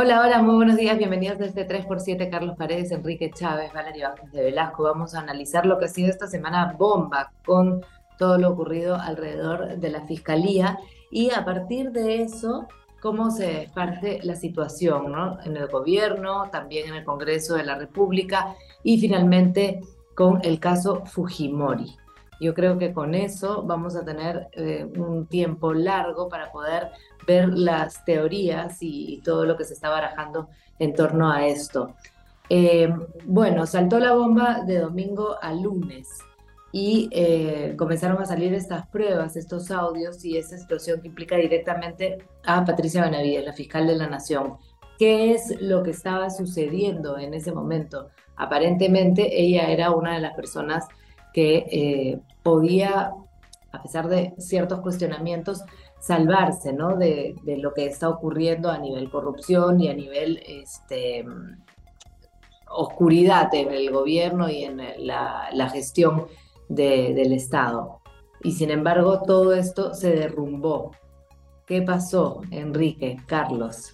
Hola, hola, muy buenos días, bienvenidos desde 3x7, Carlos Paredes, Enrique Chávez, Valeria Vázquez de Velasco. Vamos a analizar lo que ha sido esta semana bomba con todo lo ocurrido alrededor de la Fiscalía y a partir de eso, cómo se esparce la situación ¿no? en el gobierno, también en el Congreso de la República y finalmente con el caso Fujimori. Yo creo que con eso vamos a tener eh, un tiempo largo para poder ver las teorías y, todo lo que se está barajando en torno a esto. Eh, bueno, saltó la bomba de domingo a lunes y eh, comenzaron a salir estas pruebas, estos audios y esa situación que implica directamente a Patricia Benavides, la fiscal de la Nación. ¿Qué es lo que estaba sucediendo en ese momento? Aparentemente ella era una de las personas que eh, podía, a pesar de ciertos cuestionamientos, salvarse ¿no? de, lo que está ocurriendo a nivel corrupción y a nivel este, oscuridad en el gobierno y en la, gestión del Estado. Y sin embargo, todo esto se derrumbó. ¿Qué pasó, Enrique, Carlos?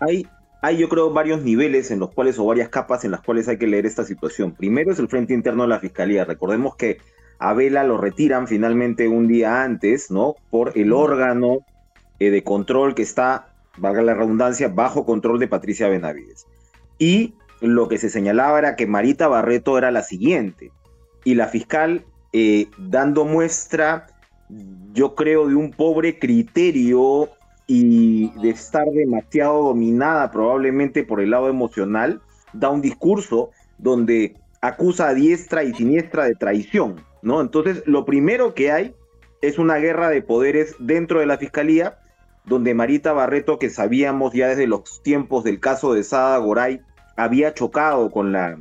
Hay, hay, yo creo, varios niveles en los cuales, o varias capas en las cuales hay que leer esta situación. Primero es el frente interno de la Fiscalía. Recordemos que a Vela lo retiran finalmente un día antes, ¿no? Por el órgano eh, de control que está, valga la redundancia, bajo control de Patricia Benavides. Y lo que se señalaba era que Marita Barreto era la siguiente. Y la fiscal, eh, dando muestra, yo creo, de un pobre criterio y de estar demasiado dominada probablemente por el lado emocional, da un discurso donde acusa a diestra y siniestra de traición. ¿No? Entonces, lo primero que hay es una guerra de poderes dentro de la fiscalía, donde Marita Barreto, que sabíamos ya desde los tiempos del caso de Sada Goray, había chocado con la,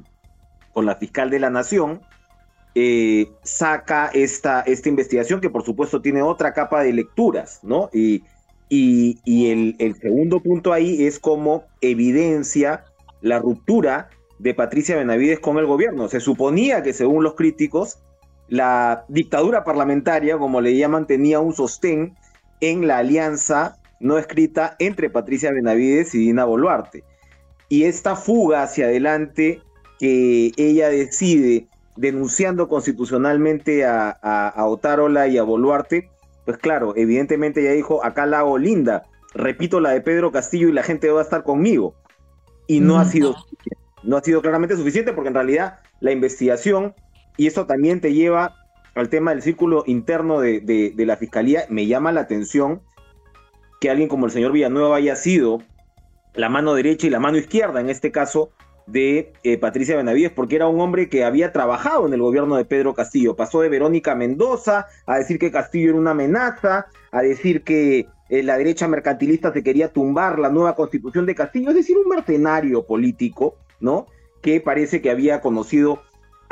con la fiscal de la Nación, eh, saca esta, esta investigación que por supuesto tiene otra capa de lecturas, ¿no? Y, y, el, el, segundo punto ahí es como evidencia la ruptura de Patricia Benavides con el gobierno. Se suponía que según los críticos, la dictadura parlamentaria, como le llaman, tenía un sostén en la alianza no escrita entre Patricia Benavides y Dina Boluarte. Y esta fuga hacia adelante que ella decide denunciando constitucionalmente a, a, Otárola y a Boluarte, pues claro, evidentemente ella dijo, acá la hago linda, repito la de Pedro Castillo y la gente va a estar conmigo. Y no ha sido no ha sido claramente suficiente porque en realidad la investigación y eso también te lleva al tema del círculo interno de, la fiscalía. Me llama la atención que alguien como el señor Villanueva haya sido la mano derecha y la mano izquierda, en este caso, de eh, Patricia Benavides, porque era un hombre que había trabajado en el gobierno de Pedro Castillo. Pasó de Verónica Mendoza a decir que Castillo era una amenaza, a decir que eh, la derecha mercantilista se quería tumbar la nueva constitución de Castillo, es decir, un mercenario político, ¿no? Que parece que había conocido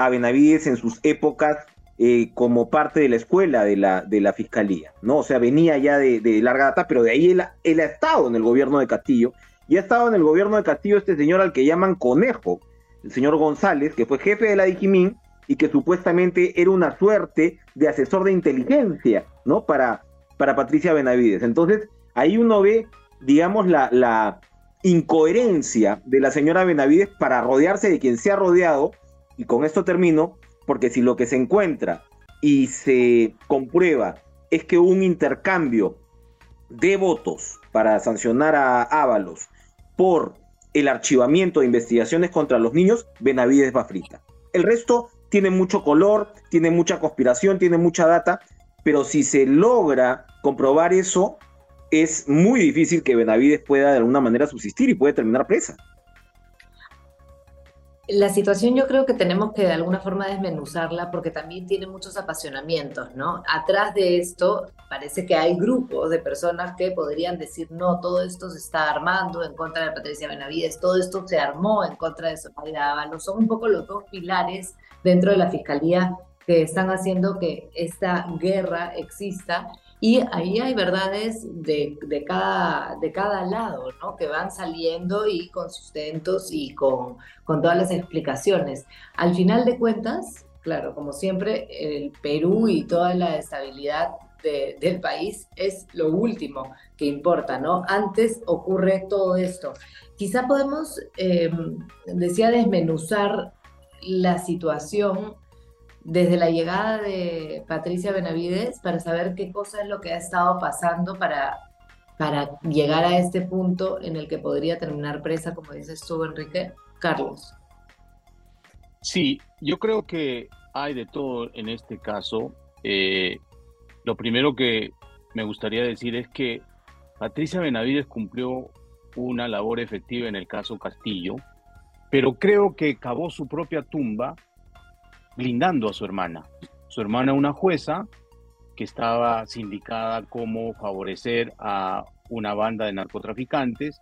a Benavides en sus épocas eh, como parte de la escuela de la, de la fiscalía, ¿no? O sea, venía ya de, larga data, pero de ahí él, ha estado en el gobierno de Castillo, y ha estado en el gobierno de Castillo este señor al que llaman Conejo, el señor González, que fue jefe de la Dijimín y que supuestamente era una suerte de asesor de inteligencia, ¿no? Para, para Patricia Benavides. Entonces, ahí uno ve, digamos, la, la incoherencia de la señora Benavides para rodearse de quien se ha rodeado y con esto termino, porque si lo que se encuentra y se comprueba es que un intercambio de votos para sancionar a Ábalos por el archivamiento de investigaciones contra los niños, Benavides va frita. El resto tiene mucho color, tiene mucha conspiración, tiene mucha data, pero si se logra comprobar eso, es muy difícil que Benavides pueda de alguna manera subsistir y puede terminar presa. La situación yo creo que tenemos que de alguna forma desmenuzarla porque también tiene muchos apasionamientos, ¿no? Atrás de esto parece que hay grupos de personas que podrían decir, no, todo esto se está armando en contra de Patricia Benavides, todo esto se armó en contra de Somalia Ábalos. Son un poco los dos pilares dentro de la Fiscalía que están haciendo que esta guerra exista y ahí hay verdades de, de, cada, de cada lado, ¿no? Que van saliendo y con sustentos y con, con todas las explicaciones. Al final de cuentas, claro, como siempre, el Perú y toda la estabilidad del país es lo último que importa, ¿no? Antes ocurre todo esto. Quizá podemos, em, decía, desmenuzar la situación desde la llegada de Patricia Benavides para saber qué cosa es lo que ha estado pasando para, para llegar a este punto en el que podría terminar presa, como dices tú, Enrique. Carlos. Sí, yo creo que hay de todo en este caso. Eh, lo primero que me gustaría decir es que Patricia Benavides cumplió una labor efectiva en el caso Castillo, pero creo que cavó su propia tumba blindando a su hermana. Su hermana, una jueza que estaba sindicada como favorecer a una banda de narcotraficantes,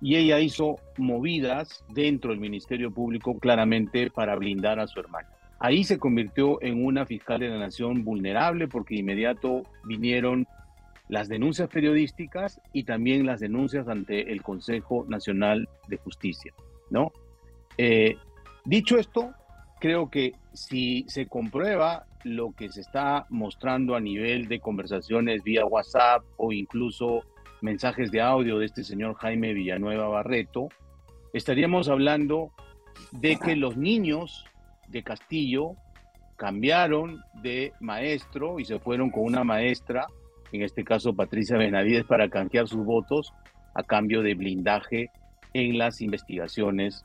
y ella hizo movidas dentro del Ministerio Público claramente para blindar a su hermana. Ahí se convirtió en una fiscal de la nación vulnerable porque de inmediato vinieron las denuncias periodísticas y también las denuncias ante el Consejo Nacional de Justicia, ¿no? Eh, dicho esto, creo que si se comprueba lo que se está mostrando a nivel de conversaciones vía WhatsApp o incluso mensajes de audio de este señor Jaime Villanueva Barreto, estaríamos hablando de que los niños de Castillo cambiaron de maestro y se fueron con una maestra, en este caso Patricia Benavides, para canjear sus votos a cambio de blindaje en las investigaciones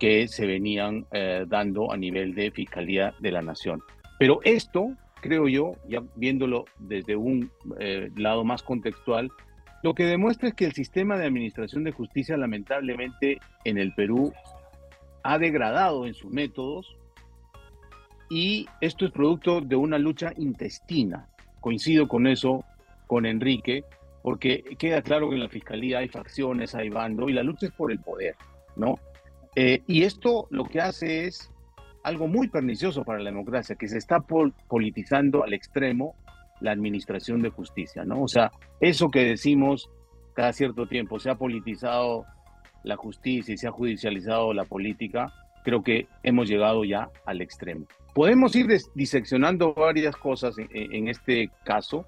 que se venían eh, dando a nivel de Fiscalía de la Nación. Pero esto, creo yo, ya viéndolo desde un eh, lado más contextual, lo que demuestra es que el sistema de administración de justicia lamentablemente en el Perú ha degradado en sus métodos y esto es producto de una lucha intestina. Coincido con eso con Enrique, porque queda claro que en la fiscalía hay facciones, hay bando y la lucha es por el poder, ¿no? Eh, y esto lo que hace es algo muy pernicioso para la democracia, que se está politizando al extremo la administración de justicia, ¿no? O sea, eso que decimos cada cierto tiempo, se ha politizado la justicia y se ha judicializado la política, creo que hemos llegado ya al extremo. Podemos ir diseccionando varias cosas en, este caso,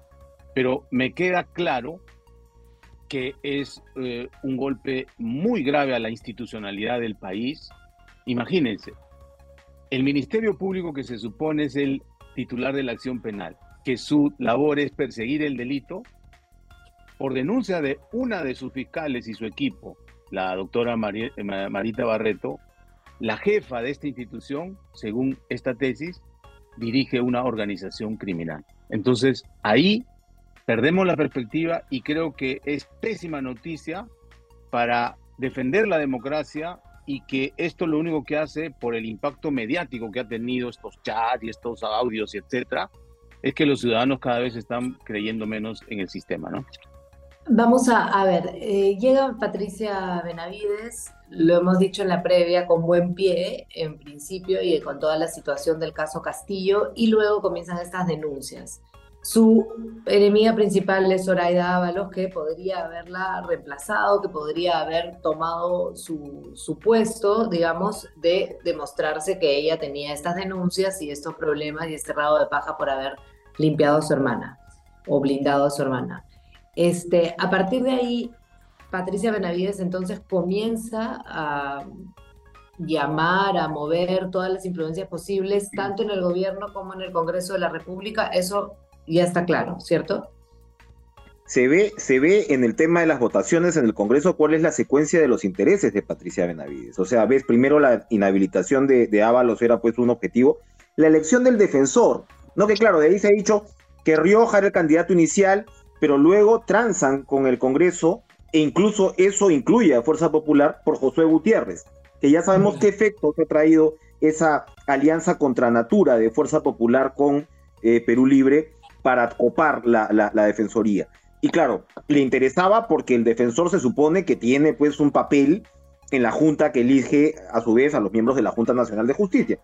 pero me queda claro que es eh, un golpe muy grave a la institucionalidad del país. Imagínense, el Ministerio Público que se supone es el titular de la acción penal, que su labor es perseguir el delito, por denuncia de una de sus fiscales y su equipo, la doctora Marita Barreto, la jefa de esta institución, según esta tesis, dirige una organización criminal. Entonces, ahí perdemos la perspectiva y creo que es pésima noticia para defender la democracia y que esto lo único que hace por el impacto mediático que ha tenido estos chats y estos audios, etcétera, es que los ciudadanos cada vez están creyendo menos en el sistema, ¿no? Vamos a, ver, eh, llega Patricia Benavides, lo hemos dicho en la previa, con buen pie en principio y con toda la situación del caso Castillo, y luego comienzan estas denuncias. Su enemiga principal es Zoraida Ábalos, que podría haberla reemplazado, que podría haber tomado su, puesto, digamos, de demostrarse que ella tenía estas denuncias y estos problemas y este rabo de paja por haber limpiado a su hermana o blindado a su hermana. Este, a partir de ahí, Patricia Benavides entonces comienza a llamar, a mover todas las influencias posibles, tanto en el gobierno como en el Congreso de la República. Eso ya está claro, ¿cierto? Se ve, se ve en el tema de las votaciones en el Congreso cuál es la secuencia de los intereses de Patricia Benavides. O sea, ves, primero la inhabilitación de, de Ábalos era pues un objetivo. La elección del defensor, no que claro, de ahí se ha dicho que Rioja era el candidato inicial, pero luego transan con el Congreso e incluso eso incluye a Fuerza Popular por Josué Gutiérrez, que ya sabemos qué efectos ha traído esa alianza contra natura de Fuerza Popular con eh, Perú Libre para copar la, la, defensoría. Y claro, le interesaba porque el defensor se supone que tiene pues un papel en la Junta que elige a su vez a los miembros de la Junta Nacional de Justicia.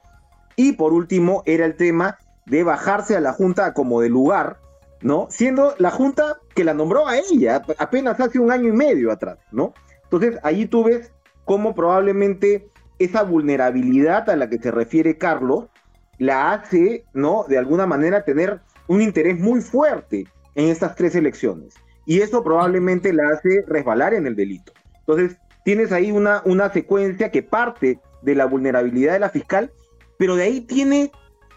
Y por último era el tema de bajarse a la Junta como de lugar, ¿no? Siendo la Junta que la nombró a ella apenas hace un año y medio atrás, ¿no? Entonces, allí tú ves cómo probablemente esa vulnerabilidad a la que se refiere Carlos la hace, ¿no? De alguna manera tener un interés muy fuerte en estas tres elecciones. Y eso probablemente la hace resbalar en el delito. Entonces, tienes ahí una, una secuencia que parte de la vulnerabilidad de la fiscal, pero de ahí tiene,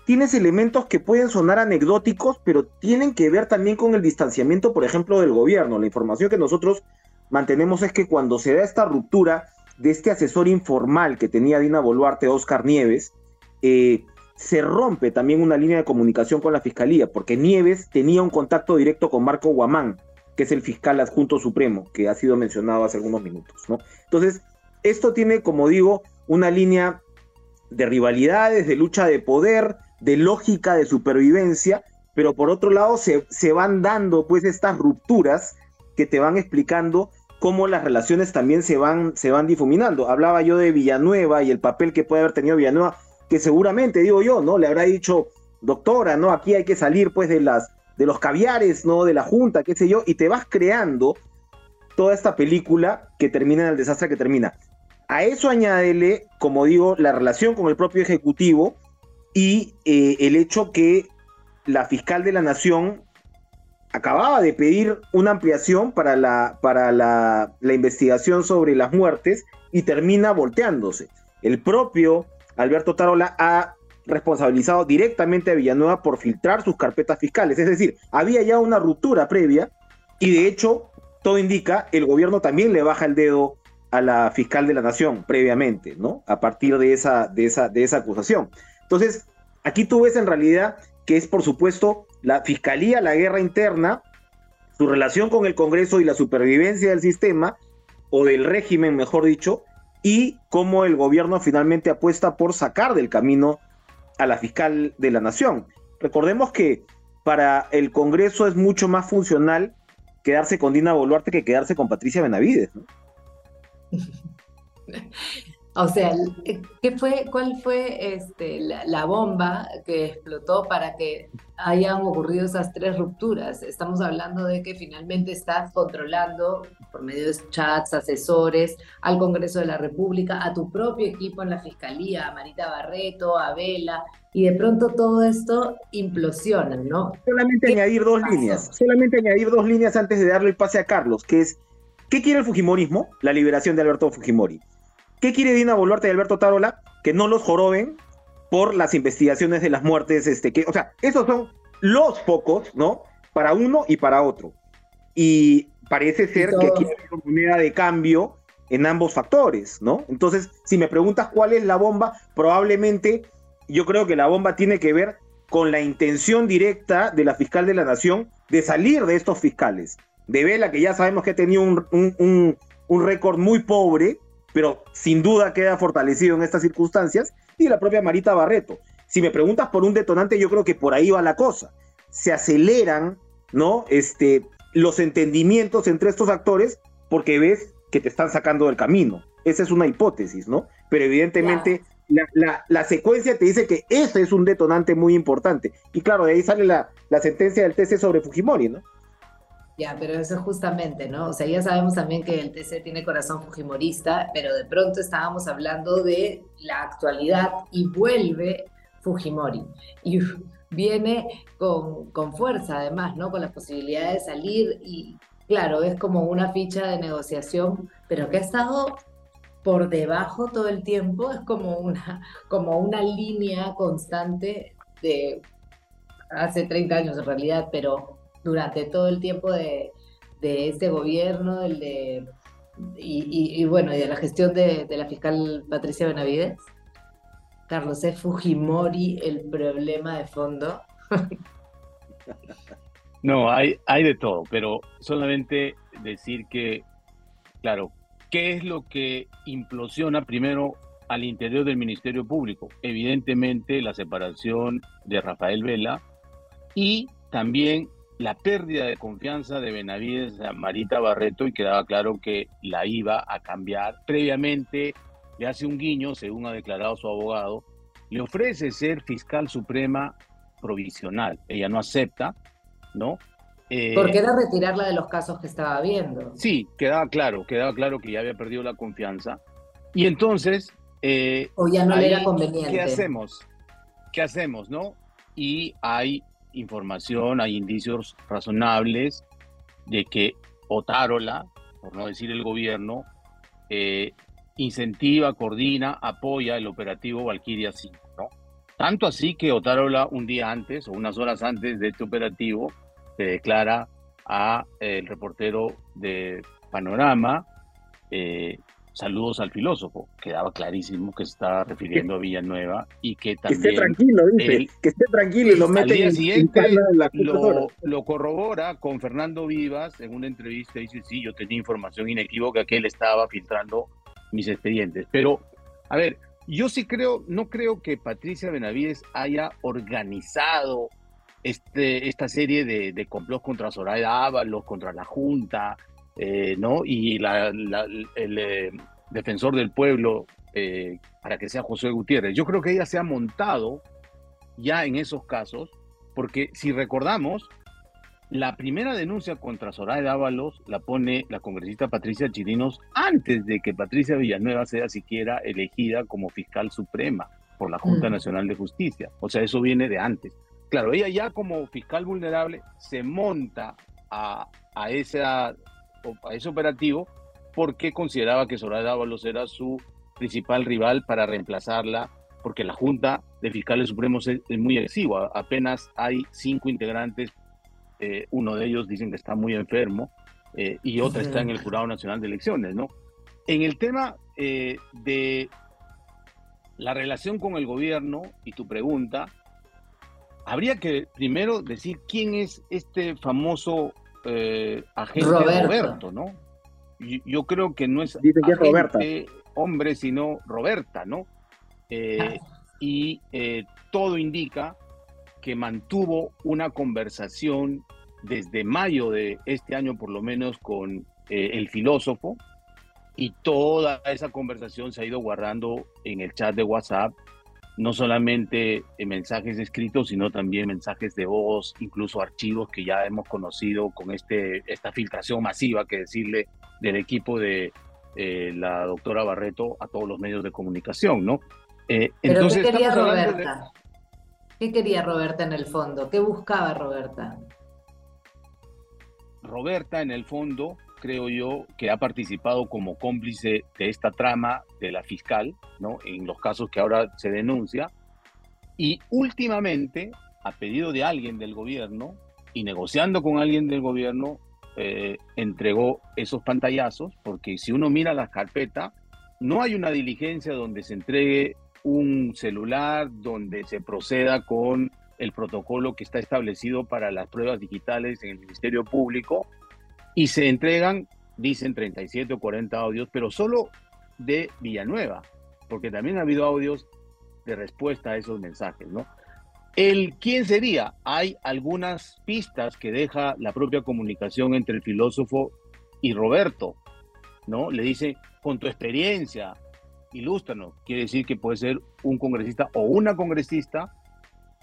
tienes elementos que pueden sonar anecdóticos, pero tienen que ver también con el distanciamiento, por ejemplo, del gobierno. La información que nosotros mantenemos es que cuando se da esta ruptura de este asesor informal que tenía Dina Boluarte, Oscar Nieves, eh, se rompe también una línea de comunicación con la fiscalía, porque Nieves tenía un contacto directo con Marco Guamán, que es el fiscal adjunto supremo, que ha sido mencionado hace algunos minutos, ¿no? Entonces, esto tiene, como digo, una línea de rivalidades, de lucha de poder, de lógica de supervivencia, pero por otro lado se, se van dando pues estas rupturas que te van explicando cómo las relaciones también se van, se van difuminando. Hablaba yo de Villanueva y el papel que puede haber tenido Villanueva, que seguramente, digo yo, ¿no? Le habrá dicho, doctora, ¿no? Aquí hay que salir pues de las de los caviares, ¿no? De la Junta, qué sé yo, y te vas creando toda esta película que termina en el desastre que termina. A eso añádele, como digo, la relación con el propio Ejecutivo y eh, el hecho que la fiscal de la Nación acababa de pedir una ampliación para, la, para la, la investigación sobre las muertes y termina volteándose. El propio Alberto Tarola ha responsabilizado directamente a Villanueva por filtrar sus carpetas fiscales. Es decir, había ya una ruptura previa y de hecho, todo indica, el gobierno también le baja el dedo a la fiscal de la nación previamente, ¿no? A partir de esa, de esa, de esa acusación. Entonces, aquí tú ves en realidad que es, por supuesto, la fiscalía, la guerra interna, su relación con el Congreso y la supervivencia del sistema, o del régimen, mejor dicho, y cómo el gobierno finalmente apuesta por sacar del camino a la fiscal de la nación. Recordemos que para el Congreso es mucho más funcional quedarse con Dina Boluarte que quedarse con Patricia Benavides. O sea, ¿qué fue, ¿cuál fue este, la, bomba que explotó para que hayan ocurrido esas tres rupturas? Estamos hablando de que finalmente estás controlando por medio de chats, asesores, al Congreso de la República, a tu propio equipo en la Fiscalía, a Marita Barreto, a Vela, y de pronto todo esto implosiona, ¿no? Solamente añadir dos líneas, solamente añadir dos líneas antes de darle el pase a Carlos, que es, ¿qué quiere el Fujimorismo? La liberación de Alberto Fujimori. ¿Qué quiere Dina Boluarte y Alberto Tarola? Que no los joroben por las investigaciones de las muertes, este, que, o sea, esos son los focos, ¿no? Para uno y para otro. Y parece ser que aquí hay una moneda de cambio en ambos factores, ¿no? Entonces, si me preguntas cuál es la bomba, probablemente yo creo que la bomba tiene que ver con la intención directa de la fiscal de la nación de salir de estos fiscales. De Vela, que ya sabemos que ha tenido un, un, un récord muy pobre, pero sin duda queda fortalecido en estas circunstancias, y la propia Marita Barreto. Si me preguntas por un detonante, yo creo que por ahí va la cosa. Se aceleran, ¿no? Este, los entendimientos entre estos actores porque ves que te están sacando del camino. Esa es una hipótesis, ¿no? Pero evidentemente la, la, secuencia te dice que ese es un detonante muy importante. Y claro, de ahí sale la, la sentencia del TC sobre Fujimori, ¿no? Ya, pero eso es justamente, ¿no? O sea, ya sabemos también que el TC tiene corazón fujimorista, pero de pronto estábamos hablando de la actualidad y vuelve Fujimori. Y viene con, con fuerza, además, ¿no? Con la posibilidad de salir y, claro, es como una ficha de negociación, pero que ha estado por debajo todo el tiempo, es como una, como una línea constante de hace 30 años en realidad, pero durante todo el tiempo de, este gobierno, el de, y, bueno, y de la gestión de, la fiscal Patricia Benavides? Carlos, ¿es Fujimori el problema de fondo? no, hay, hay de todo, pero solamente decir que, claro, ¿qué es lo que implosiona primero al interior del Ministerio Público? Evidentemente la separación de Rafael Vela y también la pérdida de confianza de Benavides a Marita Barreto y quedaba claro que la iba a cambiar. Previamente le hace un guiño, según ha declarado su abogado, le ofrece ser fiscal suprema provisional. Ella no acepta, ¿no? Eh, Porque era retirarla de los casos que estaba viendo. Sí, quedaba claro, quedaba claro que ya había perdido la confianza. Y entonces... Eh, o ya no le era conveniente. ¿Qué hacemos? ¿Qué hacemos, no? Y hay información, hay indicios razonables de que Otárola, por no decir el gobierno, eh, incentiva, coordina, apoya el operativo Valkyria 5, ¿no? Tanto así que Otárola un día antes o unas horas antes de este operativo se declara a eh, el reportero de Panorama eh, saludos al filósofo. Quedaba clarísimo que se estaba refiriendo a Villanueva y que también... Que esté tranquilo, dice, que esté tranquilo y lo mete en, siguiente, la lo, lo, corrobora con Fernando Vivas en una entrevista, dice, sí, yo tenía información inequívoca que él estaba filtrando mis expedientes. Pero, a ver, yo sí creo, no creo que Patricia Benavides haya organizado este, esta serie de, de complots contra Soraya Ábalos, contra la Junta, eh, ¿no? Y la, el eh, defensor del pueblo eh, para que sea José Gutiérrez. Yo creo que ella se ha montado ya en esos casos, porque si recordamos, la primera denuncia contra Soraya Dávalos la pone la congresista Patricia Chirinos antes de que Patricia Villanueva sea siquiera elegida como fiscal suprema por la Junta mm. Nacional de Justicia. O sea, eso viene de antes. Claro, ella ya como fiscal vulnerable se monta a, a esa a ese operativo porque consideraba que Soraya Dávalos era su principal rival para reemplazarla, porque la Junta de Fiscales Supremos es, muy exigua, apenas hay cinco integrantes, eh, uno de ellos dicen que está muy enfermo eh, y otra está en el Jurado Nacional de Elecciones, ¿no? En el tema eh, de la relación con el gobierno y tu pregunta, habría que primero decir quién es este famoso eh, agente Roberto. ¿no? Yo, creo que no es agente, hombre, sino Roberta, ¿no? Eh, y eh, todo indica que mantuvo una conversación desde mayo de este año, por lo menos, con el filósofo, y toda esa conversación se ha ido guardando en el chat de WhatsApp no solamente mensajes escritos, sino también mensajes de voz, incluso archivos que ya hemos conocido con este, esta filtración masiva, que decirle, del equipo de eh, la doctora Barreto a todos los medios de comunicación, ¿no? Eh, ¿Pero qué quería Roberta? ¿Qué quería Roberta en el fondo? ¿Qué buscaba Roberta? Roberta, en el fondo, creo yo, que ha participado como cómplice de esta trama de la fiscal, ¿no? En los casos que ahora se denuncia. Y últimamente, a pedido de alguien del gobierno y negociando con alguien del gobierno, eh, entregó esos pantallazos, porque si uno mira la carpeta, no hay una diligencia donde se entregue un celular, donde se proceda con el protocolo que está establecido para las pruebas digitales en el Ministerio Público, y se entregan, dicen 37 o 40 audios, pero solo de Villanueva, porque también ha habido audios de respuesta a esos mensajes, ¿no? El quién sería, hay algunas pistas que deja la propia comunicación entre el filósofo y Roberto, ¿no? Le dice, con tu experiencia, ilústranos, quiere decir que puede ser un congresista o una congresista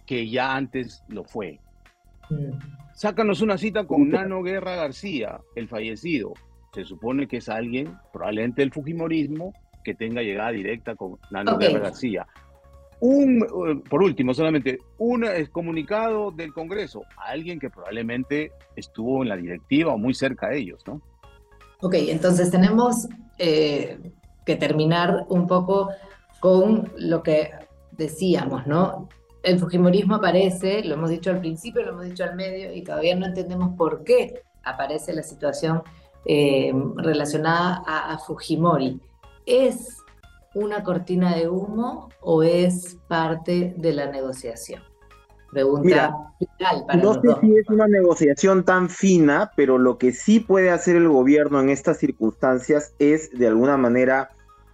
que ya antes lo fue. Mm. Sácanos una cita con Nano Guerra García, el fallecido. Se supone que es alguien, probablemente del Fujimorismo, que tenga llegada directa con Nano Guerra García. Un, eh, por último, solamente un comunicado del Congreso a alguien que probablemente estuvo en la directiva o muy cerca de ellos, ¿no? Ok, entonces tenemos eh, que terminar un poco con lo que decíamos, ¿no? El Fujimorismo aparece, lo hemos dicho al principio, lo hemos dicho al medio, y todavía no entendemos por qué aparece la situación eh, relacionada a, Fujimori. ¿Es una cortina de humo o es parte de la negociación? Pregunta No sé si es una negociación tan fina, pero lo que sí puede hacer el gobierno en estas circunstancias es de alguna manera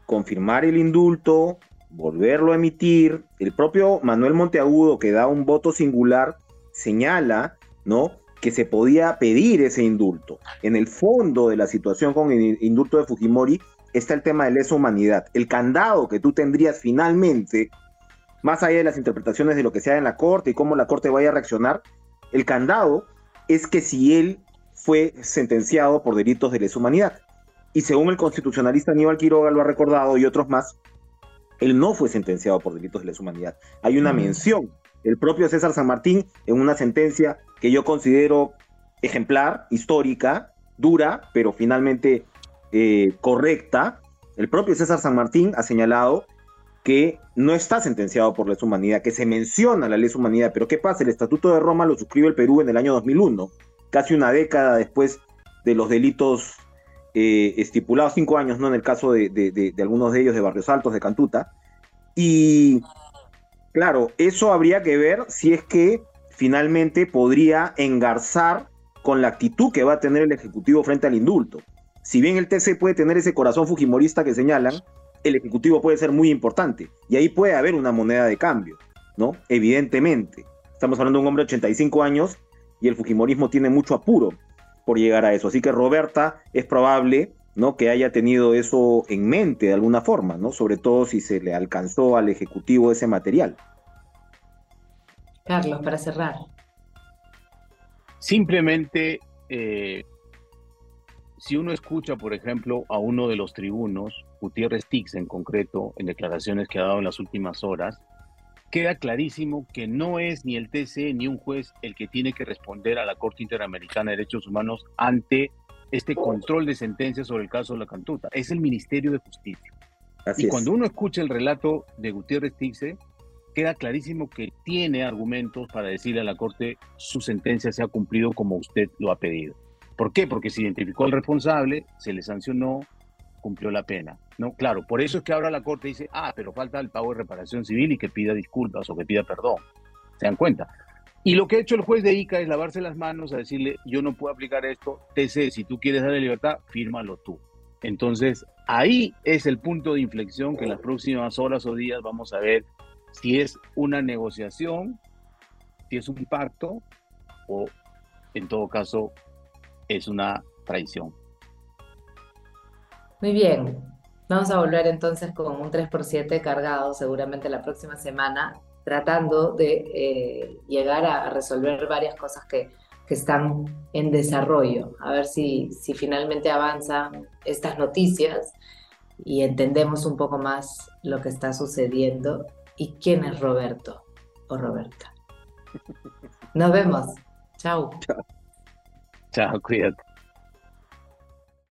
confirmar el indulto, volverlo a emitir. El propio Manuel Monteagudo, que da un voto singular, señala, ¿no? que se podía pedir ese indulto. En el fondo de la situación con el indulto de Fujimori está el tema de lesa humanidad. El candado que tú tendrías finalmente, más allá de las interpretaciones de lo que sea en la corte y cómo la corte vaya a reaccionar, el candado es que si él fue sentenciado por delitos de lesa humanidad. Y según el constitucionalista Aníbal Quiroga lo ha recordado y otros más, él no fue sentenciado por delitos de lesa humanidad. Hay una mm. mención el propio César San Martín en una sentencia que yo considero ejemplar, histórica, dura, pero finalmente eh, correcta, el propio César San Martín ha señalado que no está sentenciado por lesa humanidad, que se menciona la lesa humanidad, pero ¿qué pasa? El Estatuto de Roma lo suscribe el Perú en el año 2001, casi una década después de los delitos eh, estipulados, cinco años, ¿no? En el caso de, de, algunos de ellos de Barrios Altos, de Cantuta. Y claro, eso habría que ver si es que finalmente podría engarzar con la actitud que va a tener el Ejecutivo frente al indulto. Si bien el TC puede tener ese corazón fujimorista que señalan, el Ejecutivo puede ser muy importante y ahí puede haber una moneda de cambio, ¿no? Evidentemente. Estamos hablando de un hombre de 85 años y el Fujimorismo tiene mucho apuro por llegar a eso. Así que Roberta es probable ¿no? que haya tenido eso en mente de alguna forma, ¿no? sobre todo si se le alcanzó al Ejecutivo ese material. Carlos, para cerrar. Simplemente eh, si uno escucha, por ejemplo, a uno de los tribunos, Gutiérrez Tix en concreto, en declaraciones que ha dado en las últimas horas, queda clarísimo que no es ni el TC ni un juez el que tiene que responder a la Corte Interamericana de Derechos Humanos ante este control de sentencias sobre el caso de la Cantuta, es el Ministerio de Justicia. y cuando uno escucha el relato de Gutiérrez Tixe, queda clarísimo que tiene argumentos para decirle a la Corte su sentencia se ha cumplido como usted lo ha pedido. ¿Por qué? Porque se identificó al responsable, se le sancionó, cumplió la pena. No, claro, por eso es que ahora la Corte dice, ah, pero falta el pago de reparación civil y que pida disculpas o que pida perdón. ¿Se dan cuenta? Y lo que ha hecho el juez de ICA es lavarse las manos a decirle, yo no puedo aplicar esto, TC, si tú quieres darle libertad, fírmalo tú. Entonces, ahí es el punto de inflexión que en las próximas horas o días vamos a ver si es una negociación, si es un pacto o, en todo caso, es una traición. Muy bien. Vamos a volver entonces con un 3x7 cargado seguramente la próxima semana, tratando de eh, llegar a, resolver varias cosas que, que, están en desarrollo. A ver si, si finalmente avanzan estas noticias y entendemos un poco más lo que está sucediendo y quién es Roberto o Roberta. Nos vemos. Chao. Chao, cuídate.